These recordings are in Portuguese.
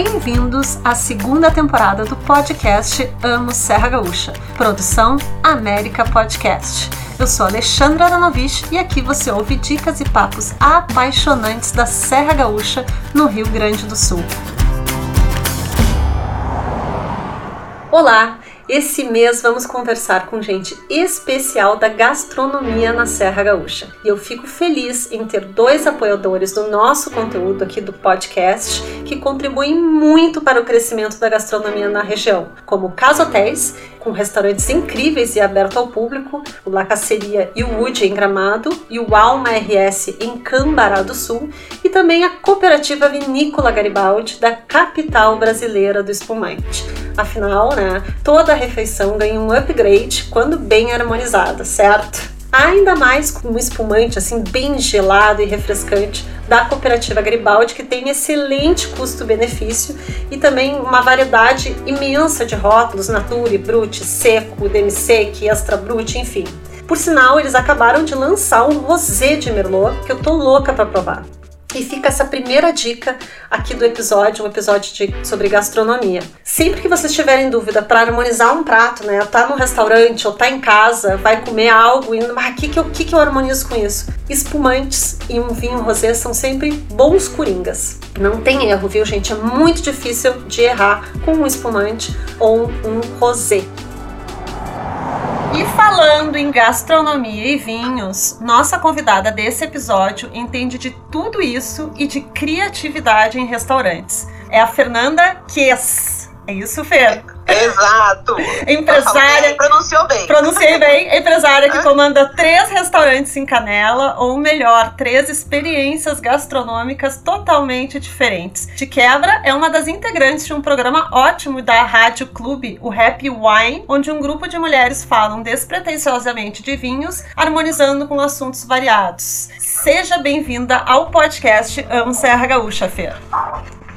Bem-vindos à segunda temporada do podcast Amo Serra Gaúcha, produção América Podcast. Eu sou Alexandra Aranovich e aqui você ouve dicas e papos apaixonantes da Serra Gaúcha, no Rio Grande do Sul. Olá! Esse mês vamos conversar com gente especial da gastronomia na Serra Gaúcha. E eu fico feliz em ter dois apoiadores do nosso conteúdo aqui do podcast que contribuem muito para o crescimento da gastronomia na região, como Casa Hotéis, com restaurantes incríveis e aberto ao público, o La Caceria e o Wood em Gramado e o Alma RS em Cambará do Sul, e também a Cooperativa Vinícola Garibaldi da capital brasileira do espumante. Afinal, né, toda refeição ganha um upgrade quando bem harmonizada, certo? Ainda mais com um espumante assim bem gelado e refrescante da cooperativa Garibaldi, que tem excelente custo-benefício e também uma variedade imensa de rótulos, Nature, Brut, Seco, Demi-Sec, Extra Brut, enfim. Por sinal, eles acabaram de lançar um rosé de Merlot que eu tô louca para provar. E fica essa primeira dica aqui do episódio, um episódio de, sobre gastronomia. Sempre que vocês tiverem dúvida para harmonizar um prato, né? Tá no restaurante ou tá em casa, vai comer algo e mas que que que que eu harmonizo com isso? Espumantes e um vinho rosé são sempre bons coringas. Não tem erro, viu, gente? É muito difícil de errar com um espumante ou um rosé. Falando em gastronomia e vinhos, nossa convidada desse episódio entende de tudo isso e de criatividade em restaurantes. É a Fernanda Kess. É isso, Fer? Exato. Empresária. Bem, pronunciou bem. Pronunciei bem. Empresária que comanda três restaurantes em Canela, ou melhor, três experiências gastronômicas totalmente diferentes. De quebra, é uma das integrantes de um programa ótimo da Rádio Clube, o Happy Wine, onde um grupo de mulheres falam despretensiosamente de vinhos, harmonizando com assuntos variados. Seja bem-vinda ao podcast Amo Serra Gaúcha, Fer.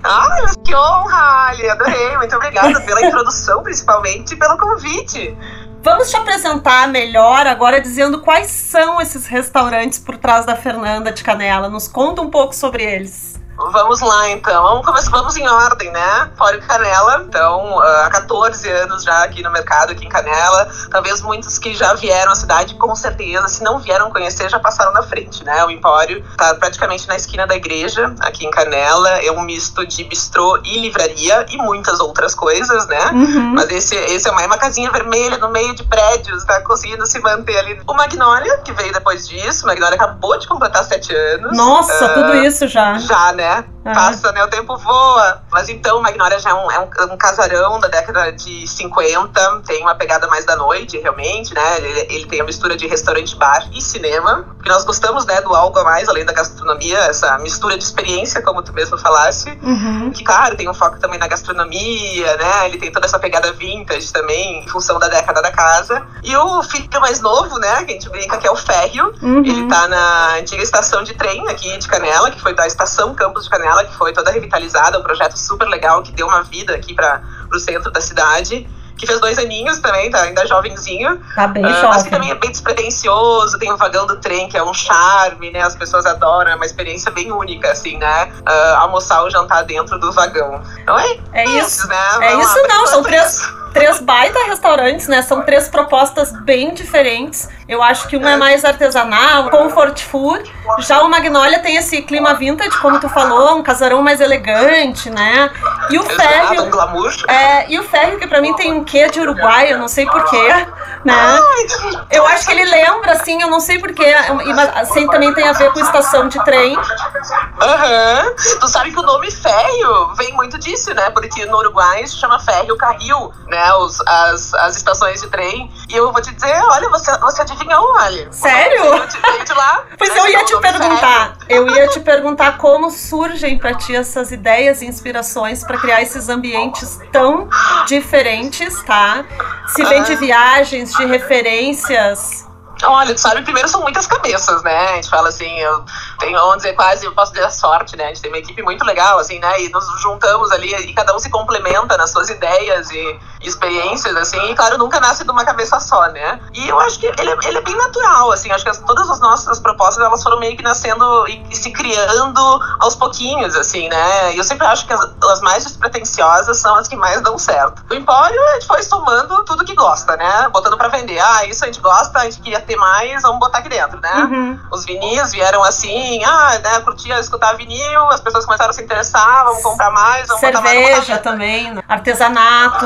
Ai, mas que honra, Ali, adorei. Muito obrigada pela introdução, principalmente, e pelo convite. Vamos te apresentar melhor agora dizendo quais são esses restaurantes por trás da Fernanda de Canela. Nos conta um pouco sobre eles. Vamos lá, então. Vamos, começar, vamos em ordem, né? Fora Canela. Então, há 14 anos já aqui no mercado, aqui em Canela. Talvez muitos que já vieram à cidade, com certeza, se não vieram conhecer, já passaram na frente, né? O Empório tá praticamente na esquina da igreja, aqui em Canela. É um misto de bistrô e livraria e muitas outras coisas, né? Uhum. Mas esse, esse é uma, é uma casinha vermelha no meio de prédios, tá conseguindo se manter ali. O Magnolia, que veio depois disso. O Magnolia acabou de completar 7 anos. Nossa, uh, tudo isso já. Já, né? ya. Uhum. Passa, né? O tempo voa. Mas então, o Magnolia já é um, é um, um, casarão da década de 50. Tem uma pegada mais da noite, realmente, né? Ele, ele tem a mistura de restaurante, bar e cinema. Porque nós gostamos, né, do algo a mais, além da gastronomia, essa mistura de experiência, como tu mesmo falasse. Uhum. Que, claro, tem um foco também na gastronomia, né? Ele tem toda essa pegada vintage também, em função da década da casa. E o filho mais novo, né, que a gente brinca que é o Férreo. Uhum. Ele tá na antiga estação de trem aqui de Canela, que foi da estação Campos de Canela, que foi toda revitalizada, um projeto super legal que deu uma vida aqui para o centro da cidade que fez dois aninhos também, tá ainda jovenzinho. Tá bem uh, jovem. Mas que também é bem despretensioso, tem o vagão do trem, que é um charme, né? As pessoas adoram, é uma experiência bem única, assim, né? Uh, almoçar ou jantar dentro do vagão. Então é, é isso, né? É Vamos isso lá, não, são três três baita restaurantes, né? São três propostas bem diferentes. Eu acho que um é mais artesanal, comfort food. Já o Magnolia tem esse clima vintage, como tu falou, um casarão mais elegante, né? E o Férreo. É, e o Férreo, que pra mim tem um quê de Uruguai, eu não sei porquê, né? Eu acho que ele lembra, assim, eu não sei porquê. Mas assim, também tem a ver com estação de trem. Aham. Uhum. Tu sabe que o nome Férreo vem muito disso, né? Porque no Uruguai se chama Férreo Carril, né? Né, os, as, as estações de trem. E eu vou te dizer, olha, você, você adivinhou, olha. Sério? Eu te, lá. Pois eu ia te perguntar. Eu ia te perguntar como surgem para ti essas ideias e inspirações para criar esses ambientes tão diferentes, tá? Se vem de ah. viagens, de referências Olha, sabe, primeiro são muitas cabeças, né? A gente fala assim, eu tenho, vamos dizer, quase, eu posso dizer a sorte, né? A gente tem uma equipe muito legal, assim, né? E nos juntamos ali e cada um se complementa nas suas ideias e experiências, assim, e claro, nunca nasce de uma cabeça só, né? E eu acho que ele, é, ele é bem natural, assim, acho que as, todas as nossas propostas, elas foram meio que nascendo e, e se criando aos pouquinhos, assim, né? E eu sempre acho que as, as, mais despretensiosas são as que mais dão certo. O Empório, a gente foi somando tudo que gosta, né? Botando pra vender. Ah, isso a gente gosta, a gente queria ter mais, vamos botar aqui dentro, né? Uhum. Os vinis vieram assim, ah, né, curtia escutar vinil, as pessoas começaram a se interessar, vamos comprar mais, vamos Cerveja botar mais. Cerveja também, né? artesanato.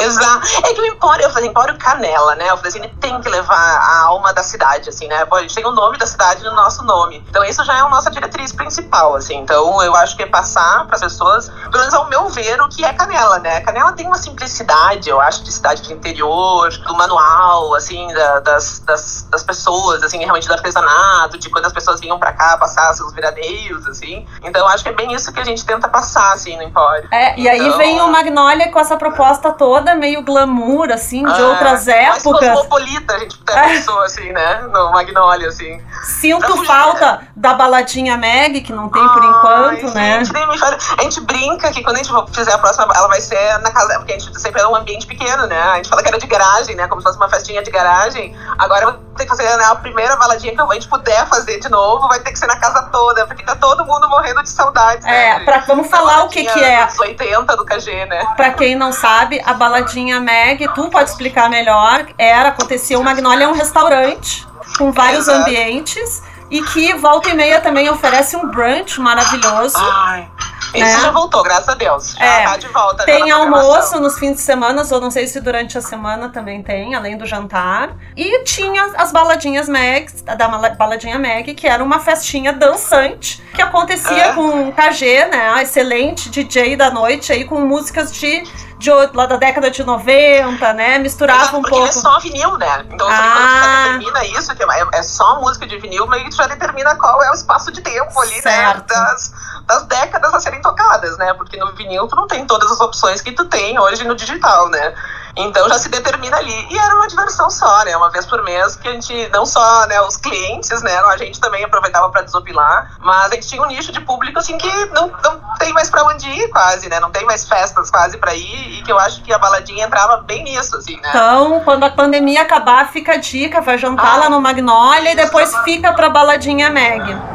Exato. É que o Empório, eu falei, Empório Canela, né? Eu falei assim, tem que levar a alma da cidade, assim, né? Pô, a gente tem o nome da cidade no nosso nome. Então isso já é a nossa diretriz principal, assim. Então eu acho que é passar para as pessoas, pelo menos ao meu ver, o que é Canela, né? Canela tem uma simplicidade, eu acho, de cidade de interior, do manual, assim, da, das, das, das, pessoas, assim, realmente do artesanato, de quando as pessoas vinham para cá passar seus veraneios, assim. Então eu acho que é bem isso que a gente tenta passar, assim, no Empório. É, e então... aí vem o Magnolia com essa proposta toda toda meio glamour, assim, de é, outras épocas. Mais cosmopolita, a gente até pensou, assim, né? No Magnolia, assim. Sinto falta da baladinha Meg, que não tem por enquanto, Ai, né? Gente, a gente brinca que quando a gente fizer a próxima, ela vai ser na casa, porque a gente sempre é um ambiente pequeno, né? A gente fala que era de garagem, né? Como se fosse uma festinha de garagem. Agora vai ter que fazer né, a primeira baladinha que a gente puder fazer de novo, vai ter que ser na casa toda, porque tá todo mundo morrendo de saudades. É, né? pra, vamos falar o que que é. Dos 80 do KG, né? Pra quem não sabe, a baladinha Meg, tu pode explicar melhor, era, acontecia, o Magnolia é um restaurante com vários Exato. ambientes e que volta e meia também oferece um brunch maravilhoso. Ai. Isso né? já voltou, graças a Deus. Já é, tá de volta. Tem almoço nos fins de semana, ou não sei se durante a semana também tem, além do jantar. E tinha as baladinhas Meg, da baladinha Meg, que era uma festinha dançante, que acontecia é. com o KG, né? Excelente DJ da noite aí, com músicas de de, lá da década de 90, né? Misturava Exato, um pouco. Porque é só vinil, né? Então, ah. você determina isso, que é, é só música de vinil, meio que já determina qual é o espaço de tempo ali, né, certo. né? Das, das décadas a serem tocadas, né? Porque no vinil tu não tem todas as opções que tu tem hoje no digital, né? Então já se determina ali. E era uma diversão só, né? Uma vez por mês que a gente, não só né, os clientes, né? A gente também aproveitava para desopilar, mas a gente tinha um nicho de público assim que não, não tem mais para onde ir quase, né? Não tem mais festas quase para ir e que eu acho que a baladinha entrava bem nisso, assim, né? Então, quando a pandemia acabar, fica a dica, vai jantar ah, lá no Magnolia e depois fica pra baladinha Meg.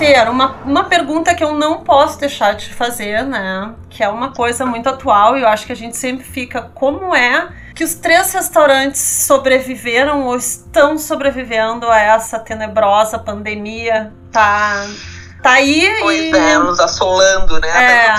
Fer, uma, uma pergunta que eu não posso deixar de fazer, né? Que é uma coisa muito atual e eu acho que a gente sempre fica. Como é que os três restaurantes sobreviveram ou estão sobrevivendo a essa tenebrosa pandemia? Tá. Tá aí pois e... é, nos assolando, né? É,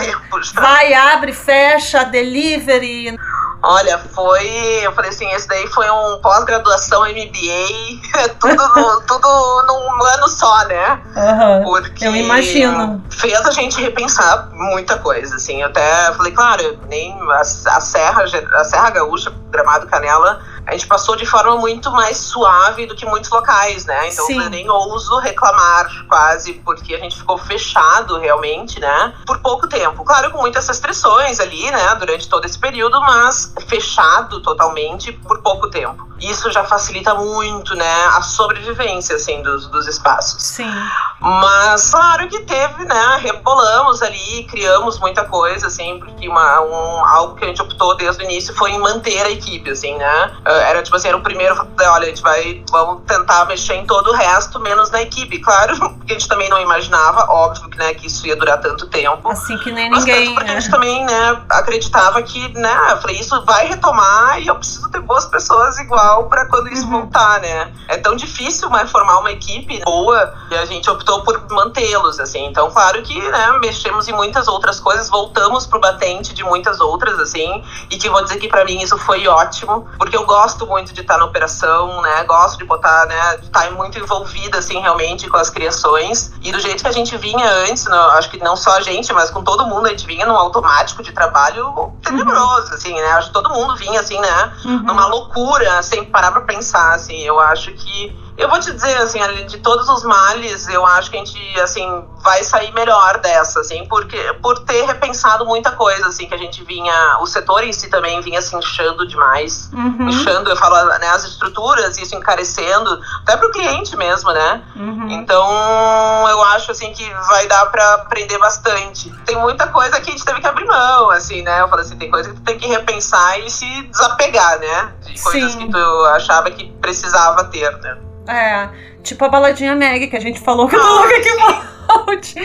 vai, abre, fecha, delivery. Olha, foi. Eu falei assim, esse daí foi um pós-graduação MBA, tudo, no, tudo num ano só, né? Uhum, Porque eu imagino. Fez a gente repensar muita coisa, assim. Eu até falei, claro, nem a, a Serra, a Serra Gaúcha, Gramado Canela a gente passou de forma muito mais suave do que muitos locais, né? Então Sim. eu nem ouso reclamar quase, porque a gente ficou fechado realmente, né? Por pouco tempo. Claro, com muitas restrições ali, né? Durante todo esse período, mas fechado totalmente por pouco tempo. Isso já facilita muito, né? A sobrevivência, assim, dos, dos espaços. Sim. Mas, claro que teve, né? Rebolamos ali, criamos muita coisa, assim, porque uma, um, algo que a gente optou desde o início foi em manter a equipe, assim, né? era tipo assim, era o primeiro, olha, a gente vai, vamos tentar mexer em todo o resto, menos na equipe. Claro, que a gente também não imaginava, óbvio que, né, que isso ia durar tanto tempo. Assim que nem mas ninguém. Porque né? a gente também, né, acreditava que, né, eu falei, isso vai retomar e eu preciso ter boas pessoas igual para quando isso uhum. voltar, né? É tão difícil mas, formar uma equipe boa e a gente optou por mantê-los, assim. Então, claro que, né, mexemos em muitas outras coisas, voltamos pro batente de muitas outras, assim, e que vou dizer que para mim isso foi ótimo, porque eu gosto muito de estar na operação, né? Gosto de botar, né? De estar muito envolvida, assim, realmente com as criações. E do jeito que a gente vinha antes, no, acho que não só a gente, mas com todo mundo, a gente vinha num automático de trabalho tenebroso, uhum. assim, né? Acho que todo mundo vinha, assim, né? Uhum. Numa loucura, sem parar pra pensar, assim. Eu acho que Eu vou te dizer, assim, de todos os males, eu acho que a gente, assim, vai sair melhor dessa, assim, porque por ter repensado muita coisa, assim, que a gente vinha, o setor em si também vinha se inchando demais, uhum. inchando, eu falo, né, as estruturas, isso encarecendo, até para o cliente mesmo, né? Uhum. Então, eu acho, assim, que vai dar para aprender bastante. Tem muita coisa que a gente teve que abrir mão, assim, né? Eu falo assim, tem coisa que tu tem que repensar e se desapegar, né? De coisas Sim. que tu achava que precisava ter, né? É, tipo a baladinha Meg, que a gente falou que eu tô louca que volte.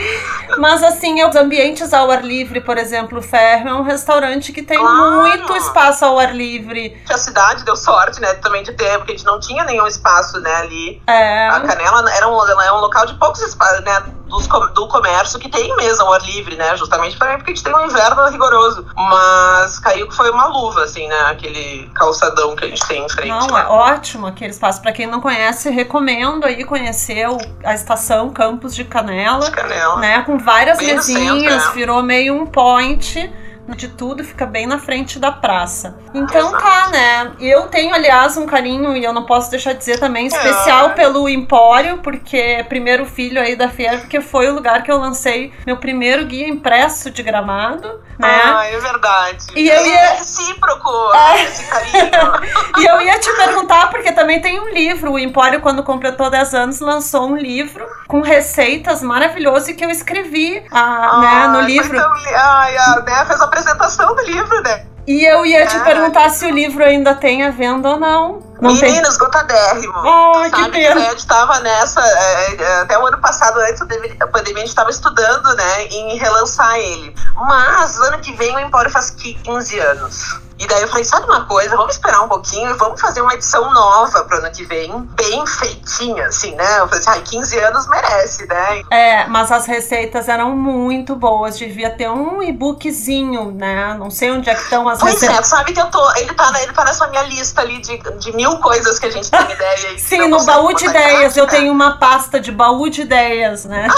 Mas assim, os ambientes ao ar livre, por exemplo, o Ferro é um restaurante que tem claro. muito espaço ao ar livre. A cidade deu sorte, né, também de ter, porque a gente não tinha nenhum espaço, né, ali. É. A Canela era um, é um local de poucos espaços, né, dos, do comércio que tem mesa ao ar livre, né? Justamente também porque a gente tem um inverno rigoroso. Mas caiu que foi uma luva, assim, né? Aquele calçadão que a gente tem em frente. Não, né? é ótimo aquele espaço. Para quem não conhece, recomendo aí conhecer o, a estação Campos de Canela. De Canela. Né? Com várias Bem mesinhas, centro, é. virou meio um point de tudo, fica bem na frente da praça. Então tá, né? Eu tenho, aliás, um carinho, e eu não posso deixar de dizer também, especial é. pelo Empório, porque é primeiro filho aí da Fier, porque foi o lugar que eu lancei meu primeiro guia impresso de gramado, né? Ah, é verdade. E eu ia... É recíproco é. esse carinho. e eu ia te perguntar, porque também tem um livro, o Empório, quando completou 10 anos, lançou um livro com receitas maravilhoso e que eu escrevi ah, ah né, no livro. Tão... Ai, a Dé fez a apresentação do livro, né? E eu ia te ah, perguntar se o livro ainda tem a venda ou não. não Menina, tem... esgotadérrimo. Oh, Sabe que pena. a gente estava nessa. É, é, até o ano passado, antes da pandemia, a gente estava estudando, né, em relançar ele. Mas ano que vem o Empório faz 15 anos. E daí eu falei, sabe uma coisa, vamos esperar um pouquinho e vamos fazer uma edição nova pro ano que vem, bem feitinha, assim, né? Eu falei assim, ai, 15 anos merece, né? É, mas as receitas eram muito boas, devia ter um e-bookzinho, né? Não sei onde é que estão as pois receitas. Pois é, sabe que eu tô, ele tá, ele tá nessa minha lista ali de, de mil coisas que a gente tem ideia. Sim, no baú de ideias, eu tenho uma pasta de baú de ideias, né?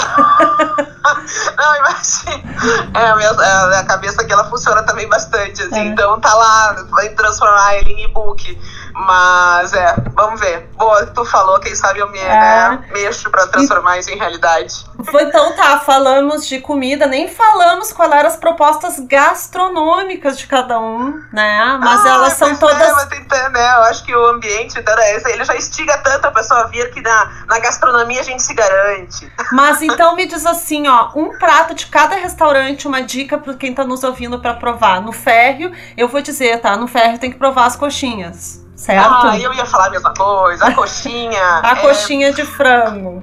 Não, imagina. É, a minha, a cabeça aqui, ela funciona também bastante, assim, é. então tá lá vai transformar ele em e-book. Mas é, vamos ver. Boa, tu falou, quem sabe eu me é. né, mexo pra transformar e... isso em realidade. Então tá, falamos de comida, nem falamos quais eram as propostas gastronômicas de cada um, né? Mas ah, elas são todas. É, mas então, né, eu acho que o ambiente ele já instiga tanto a pessoa a vir que na, na gastronomia a gente se garante. Mas então me diz assim, ó, um prato de cada restaurante, uma dica para quem tá nos ouvindo para provar. No férreo, eu vou dizer, tá? No férreo tem que provar as coxinhas. Certo? Ah, eu ia falar a mesma coisa. A coxinha. a é... coxinha de frango.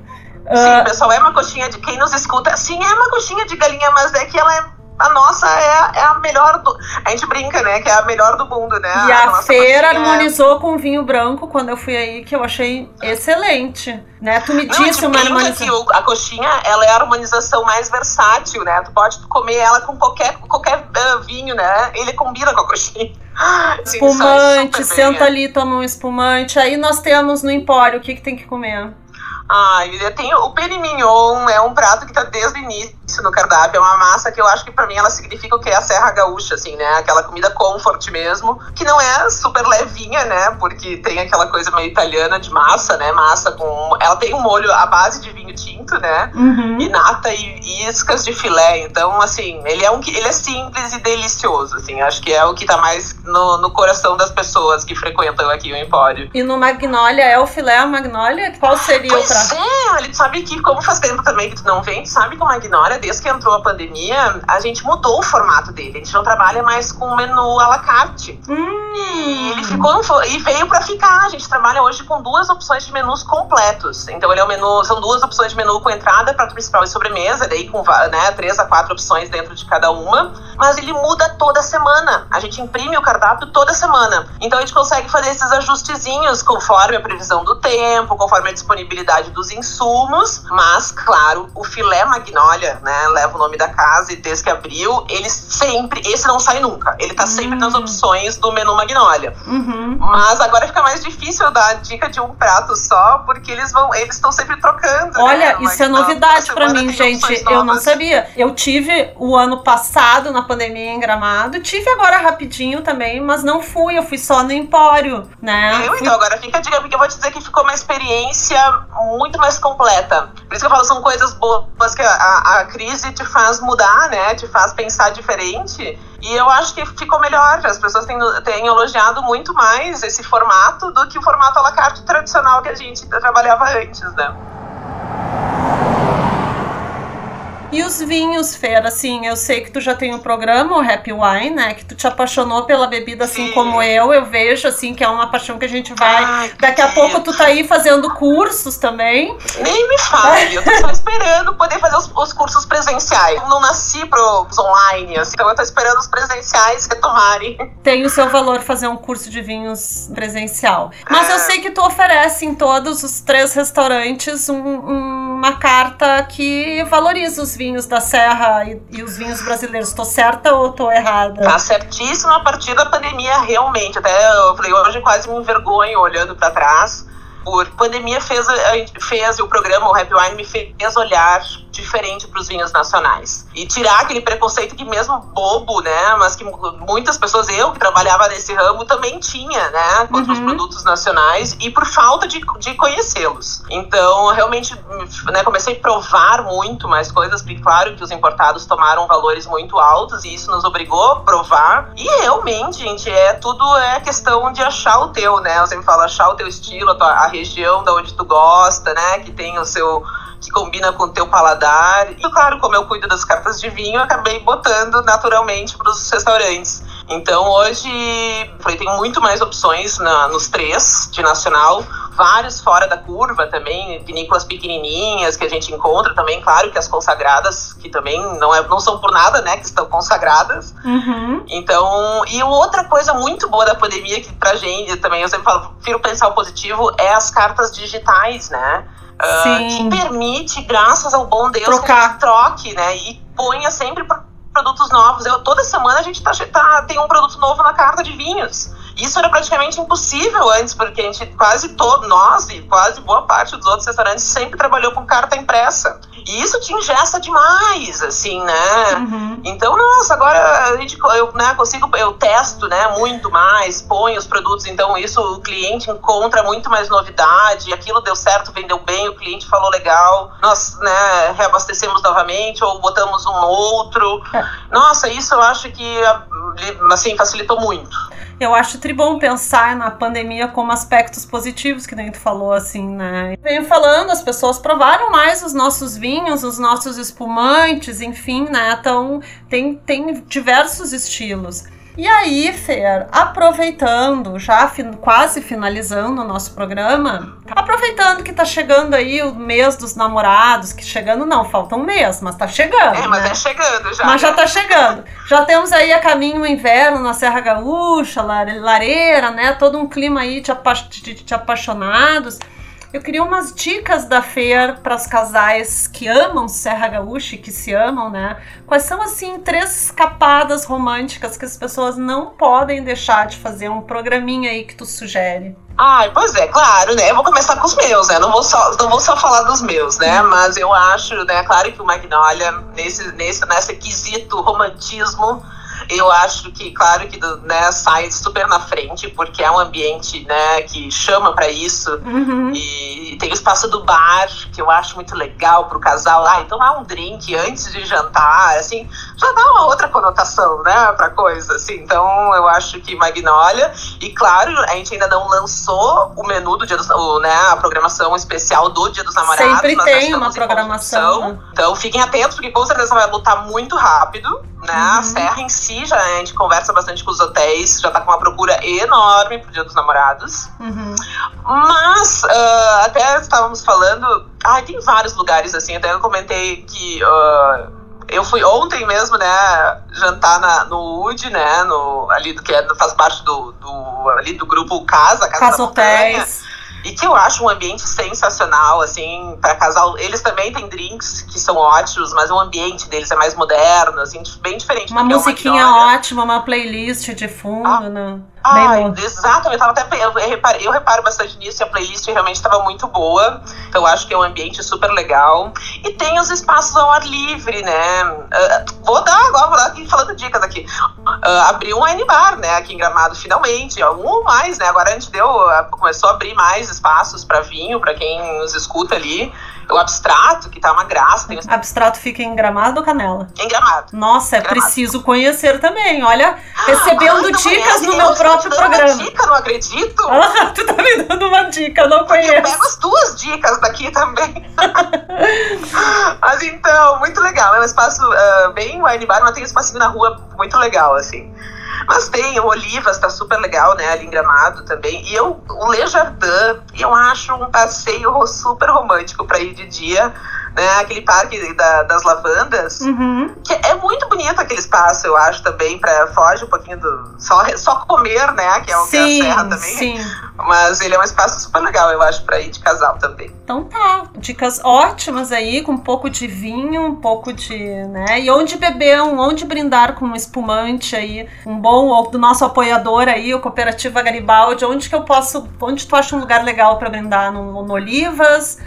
Sim, uh... pessoal, é uma coxinha de quem nos escuta. Sim, é uma coxinha de galinha, mas é que ela é a nossa é, é a melhor do. A gente brinca, né? Que é a melhor do mundo, né? E a, a feira é harmonizou é... com vinho branco quando eu fui aí, que eu achei excelente. Né? Tu me Não, disse uma harmonização. Que a coxinha ela é a harmonização mais versátil, né? Tu pode comer ela com qualquer, qualquer uh, vinho, né? Ele combina com a coxinha. Espumante, senta ali, toma um espumante. Aí nós temos no empório o que, que tem que comer. Ah, tem o peri mignon, é um prato que tá desde o início no cardápio. É uma massa que eu acho que para mim ela significa o que é a Serra Gaúcha, assim, né? Aquela comida comfort mesmo, que não é super levinha, né? Porque tem aquela coisa meio italiana de massa, né? Massa com. Ela tem um molho à base de vinho tinto, né? Uhum. E nata e, e iscas de filé. Então, assim, ele é um ele é simples e delicioso, assim. Acho que é o que tá mais no, no coração das pessoas que frequentam aqui o Empório. E no Magnolia é o filé a Magnolia? Qual seria pois o prato? É, ele sabe que, como faz tempo também que tu não vem, tu sabe que o Magnolia, desde que entrou a pandemia, a gente mudou o formato dele. A gente não trabalha mais com menu à la carte. Hum. E ele ficou e veio para ficar. A gente trabalha hoje com duas opções de menus completos. Então ele é o menu, são duas opções de menu com entrada, prato principal e sobremesa, daí com né, três a quatro opções dentro de cada uma. Mas ele muda toda semana. A gente imprime o cardápio toda semana. Então a gente consegue fazer esses ajustezinhos conforme a previsão do tempo, conforme a disponibilidade dos insumos. Mas, claro, o filé magnolia, né, leva o nome da casa e desde que abriu, ele sempre, esse não sai nunca. Ele tá sempre nas Hum. opções do menu Magnólia. Uhum. Mas agora fica mais difícil dar a dica de um prato só, porque eles vão, eles estão sempre trocando. Olha, né? isso é Então, novidade semana mim, gente. Eu não sabia. Eu tive o ano passado na pandemia em Gramado, tive agora rapidinho também, mas não fui, eu fui só no Empório, né? Eu, Fui- então, agora fica a dica, porque eu vou te dizer que ficou uma experiência muito mais completa. Por isso que eu falo, são coisas boas que a, a, a crise te faz mudar, né? Te faz pensar diferente. E eu acho que ficou melhor. As pessoas têm, têm elogiado muito mais esse formato do que o formato à la carte tradicional que a gente trabalhava antes, né? E os vinhos, Fer, assim, eu sei que tu já tem um programa, o Happy Wine, né? Que tu te apaixonou pela bebida assim Sim. como eu. Eu vejo, assim, que é uma paixão que a gente vai. Ai, Daqui a pouco tu tá aí fazendo cursos também. Nem me fale, eu tô só esperando poder fazer os, os cursos presenciais. Eu não nasci pros online, assim, então eu tô esperando os presenciais retomarem. Tem o seu valor fazer um curso de vinhos presencial. Mas eu É. sei que tu oferece em todos os três restaurantes um- um- uma carta que valoriza os vinhos da Serra e, e os vinhos brasileiros. Tô certa ou tô errada? Tá certíssimo a partir da pandemia, realmente. Até eu falei, hoje quase me envergonho olhando pra trás. Por pandemia fez, fez o programa, o Happy Wine me fez olhar diferente para os vinhos nacionais. E tirar aquele preconceito que mesmo bobo, né? Mas que muitas pessoas, eu que trabalhava nesse ramo, também tinha, né? Contra os Uhum. produtos nacionais e por falta de, de conhecê-los. Então, realmente, né, comecei a provar muito mais coisas, porque claro que os importados tomaram valores muito altos e isso nos obrigou a provar. E realmente, gente, é tudo é questão de achar o teu, né? Eu sempre falo, achar o teu estilo, a, tua, a região da onde tu gosta, né? Que tem o seu que combina com o teu paladar. E claro, como eu cuido das cartas de vinho, acabei botando naturalmente para os restaurantes. Então hoje falei, tem muito mais opções na, nos três de nacional, vários fora da curva também, vinícolas pequenininhas que a gente encontra também, claro que as consagradas, que também não, é, não são por nada, né, que estão consagradas. Uhum. Então, e outra coisa muito boa da pandemia que pra gente também, eu sempre falo, prefiro pensar o positivo, é as cartas digitais, né? Uh, que permite, graças ao bom Deus, que Trocar. a gente troque, né? E ponha sempre pro- produtos novos. Eu, toda semana a gente tá, tá- tem um produto novo na carta de vinhos. Isso era praticamente impossível antes, porque a gente quase todo, nós e quase boa parte dos outros restaurantes sempre trabalhou com carta impressa. E isso te ingessa demais, assim, né? Uhum. Então, nossa, agora a gente, eu né, consigo, eu testo né, muito mais, ponho os produtos, então isso o cliente encontra muito mais novidade, aquilo deu certo, vendeu bem, o cliente falou legal, nós né, reabastecemos novamente ou botamos um outro. É. Nossa, isso eu acho que assim, facilitou muito. Eu acho tribom pensar na pandemia como aspectos positivos, que nem tu falou, assim, né? Venho falando, as pessoas provaram mais os nossos vinhos, os nossos espumantes, enfim, né? Então, tem, tem diversos estilos. E aí, Fer, aproveitando, já fin- quase finalizando o nosso programa, aproveitando que tá chegando aí o mês dos namorados, que chegando não, falta um mês, mas tá chegando, É, mas né? é chegando já. Mas já né? tá chegando. Já temos aí a caminho o inverno na Serra Gaúcha, lare- lareira, né? Todo um clima aí de, apa de, de apaixonados. Eu queria umas dicas da Fer para os casais que amam Serra Gaúcha e que se amam, né? Quais são, assim, três escapadas românticas que as pessoas não podem deixar de fazer? Um programinha aí que tu sugere. Ai, pois é, claro, né? Eu vou começar com os meus, né? Não vou só, não vou só falar dos meus, né? Mas eu acho, né? Claro que o Magnolia, nesse, nesse, nesse quesito romantismo, eu acho que, claro que né, sai super na frente, porque é um ambiente, né, que chama para isso. Uhum. E tem o espaço do bar, que eu acho muito legal pro casal lá. Então há um drink antes de jantar, assim, já dá uma outra conotação, né, pra coisa, assim. Então eu acho que Magnolia. E claro, a gente ainda não lançou o menu do Dia dos o, né, a programação especial do Dia dos Namorados. Sempre tem uma programação, né? Então fiquem atentos, porque com certeza vai lutar muito rápido. Né? Uhum. A Serra em si, já, a gente conversa bastante com os hotéis, já tá com uma procura enorme pro Dia dos Namorados. Uhum. Mas, ah, até estávamos falando. Ai, tem vários lugares assim. Até eu comentei que. ah, eu fui ontem mesmo, né, jantar na, no UD, né, no, ali do que é, faz parte do, do, ali do grupo Casa, Casa, Casa da Montanha. E que eu acho um ambiente sensacional, assim, para casal. Eles também têm drinks que são ótimos, mas o ambiente deles é mais moderno, assim, bem diferente uma do que musiquinha é uma ótima, uma playlist de fundo, Ah. né? Ah, exato, eu tava até eu, eu reparo, eu reparo bastante nisso e a playlist realmente estava muito boa. Então eu acho que é um ambiente super legal. E tem os espaços ao ar livre, né? Ah, vou dar agora, vou dar aqui falando dicas aqui. Ah, abriu um wine bar, né, aqui em Gramado, finalmente. Um ou mais, né? Agora a gente deu, começou a abrir mais espaços para vinho, para quem nos escuta ali. O abstrato, que tá uma graça, tem Abstrato fica em Gramado ou Canela? em Gramado. Nossa, é Gramado. preciso conhecer também. Olha, recebendo dicas próprio programa. Dica, não acredito. Ah, tu tá me dando uma dica, eu não Eu conheço. pego as duas dicas daqui também. mas então, muito legal. É um espaço ah, bem wine bar, mas tem um espacinho na rua muito legal, assim. Mas tem o Olivas, tá super legal, né? Ali em Gramado também. E eu, o Le Jardin, eu acho um passeio super romântico pra ir de dia. Né, aquele parque da- das lavandas, Uhum. que é muito bonito aquele espaço, eu acho também, para foge um pouquinho do só, só comer, né, que é o que Sim, a serra também. sim. Mas ele é um espaço super legal, eu acho, pra ir de casal também. Então tá, dicas ótimas aí, com um pouco de vinho, um pouco de, né? E onde beber, um- onde brindar com um espumante aí, um bom ou do nosso apoiador aí, o Cooperativa Garibaldi, onde que eu posso, onde tu acha um lugar legal pra brindar no, no Olivas?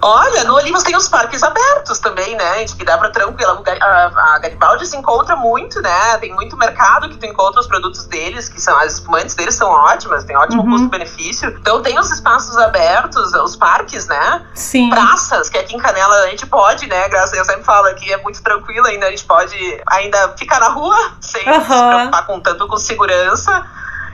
Olha, no Olivas tem os parques abertos também, né? gente, Que dá. O Gar- A, a Garibaldi se encontra muito, né? Tem muito mercado que tu encontra os produtos deles, que são as espumantes deles são ótimas, tem ótimo Uhum. custo-benefício. Então tem os espaços abertos, os parques, né? Sim. praças, que aqui em Canela a gente pode, né? Graças a Deus, eu sempre falo aqui, é muito tranquilo ainda, a gente pode ainda ficar na rua sem se Aham. preocupar com tanto com segurança.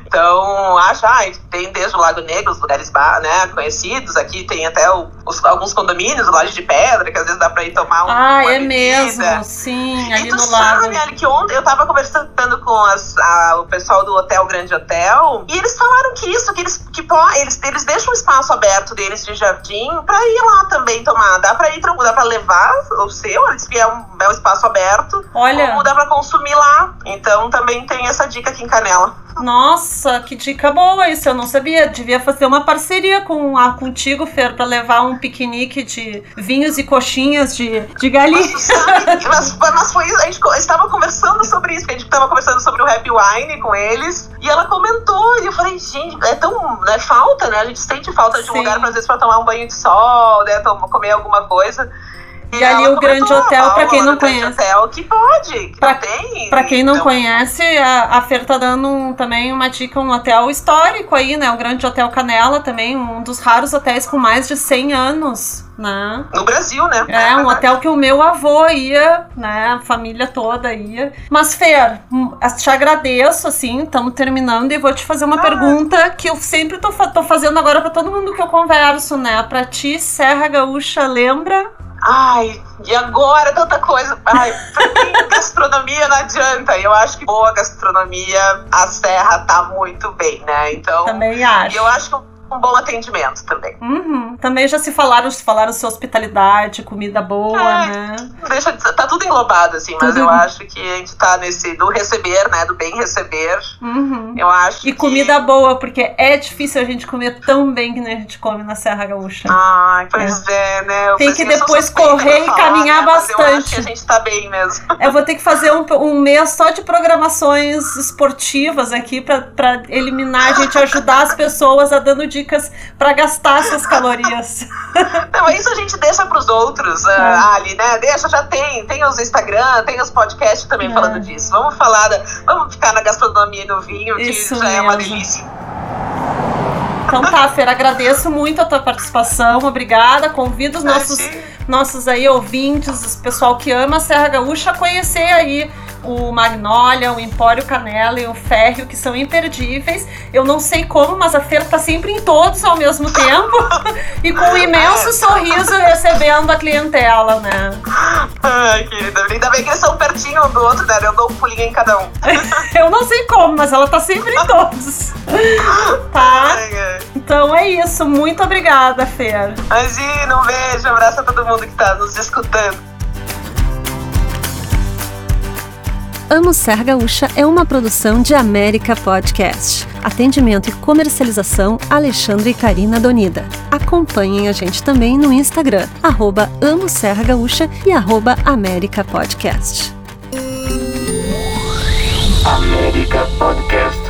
Então, acho, ah, tem desde o Lago Negro, os lugares né, conhecidos, aqui tem até o- os- alguns condomínios, loja de pedra, que às vezes dá pra ir tomar um, Ah, é bebida. mesmo, sim, ali e tu no lago. sabe, Ali, que ontem eu tava conversando com as- a- o pessoal do Hotel Grande Hotel e eles falaram que isso, que eles que po- eles, eles deixam o espaço aberto deles de jardim pra ir lá também tomar. Dá pra ir, dá pra levar o seu, eles que é um, é um espaço aberto, Olha, como dá pra consumir lá. Então também tem essa dica aqui em Canela. Nossa, que dica boa isso, eu não sabia. Devia fazer uma parceria com a contigo, Fer, pra levar um piquenique de vinhos e coxinhas de, de galinha. Tu sabe, mas, mas foi isso, a gente estava conversando sobre isso, a gente estava conversando sobre o Happy Wine com eles, e ela comentou, e eu falei, gente, é tão, né, falta, né, a gente sente falta de um Sim. lugar, às vezes, pra tomar um banho de sol, né, comer alguma coisa. E ali o Grande Hotel, a pra Paula quem não conhece. Hotel, que pode, que Pra- tem. Pra quem não Então, conhece, a, a Fer tá dando um- também uma dica, um hotel histórico aí, né? O Grande Hotel Canela também, um dos raros hotéis com mais de 100 anos, né? No Brasil, né? É, um hotel que o meu avô ia, né? A família toda ia. Mas, Fer, hum, te agradeço, assim, estamos terminando e vou te fazer uma Ah. pergunta que eu sempre tô, tô fazendo agora pra todo mundo que eu converso, né? Pra ti, Serra Gaúcha, lembra? Ai, e agora tanta coisa. Ai, pra mim, gastronomia não adianta. Eu acho que boa gastronomia, a Serra tá muito bem, né? Então, Também acho. eu acho que um bom atendimento também. Uhum. Também já se falaram, se falaram sua hospitalidade, comida boa, É. né? Deixa de- tá tudo englobado, assim, mas Tudo. eu acho que a gente tá nesse do receber, né? Do bem receber. Uhum. Eu acho E que- comida boa, porque é difícil a gente comer tão bem que nem a gente come na Serra Gaúcha. Ai, pois é, né? Eu Tem que depois correr e falar, caminhar né, mas Eu bastante. acho que a gente tá bem mesmo. Eu vou ter que fazer um, um mês só de programações esportivas aqui pra, pra eliminar, a gente ajudar as pessoas a dando dicas pra gastar essas calorias. Não, isso a gente deixa pros outros, É. ah, ali, né? Deixa, já tem. Tem os Instagram, tem os podcasts também É. falando disso. Vamos falar, da, vamos ficar na gastronomia e no vinho, que Isso já é uma mesmo. delícia. Então tá, Fer, agradeço muito a tua participação, obrigada. Convido os nossos, nossos aí ouvintes, o pessoal que ama a Serra Gaúcha, a conhecer aí o Magnólia, o Empório Canela e o Férreo, que são imperdíveis. Eu não sei como, mas a Fer tá sempre em todos ao mesmo tempo e com um imenso sorriso recebendo a clientela, né? Ai, querida, ainda bem que eles são pertinho um do outro, né? Eu dou um pulinho em cada um. Eu não sei como, mas ela tá sempre em todos. Tá? Então é isso. Muito obrigada, Fer. Imagina, um beijo, um abraço a todo mundo que tá nos escutando. Amo Serra Gaúcha é uma produção de América Podcast. Atendimento e comercialização Alexandre e Karina Donida. Acompanhem a gente também no Instagram, arroba Amo Serra Gaúcha e arroba América Podcast. América Podcast.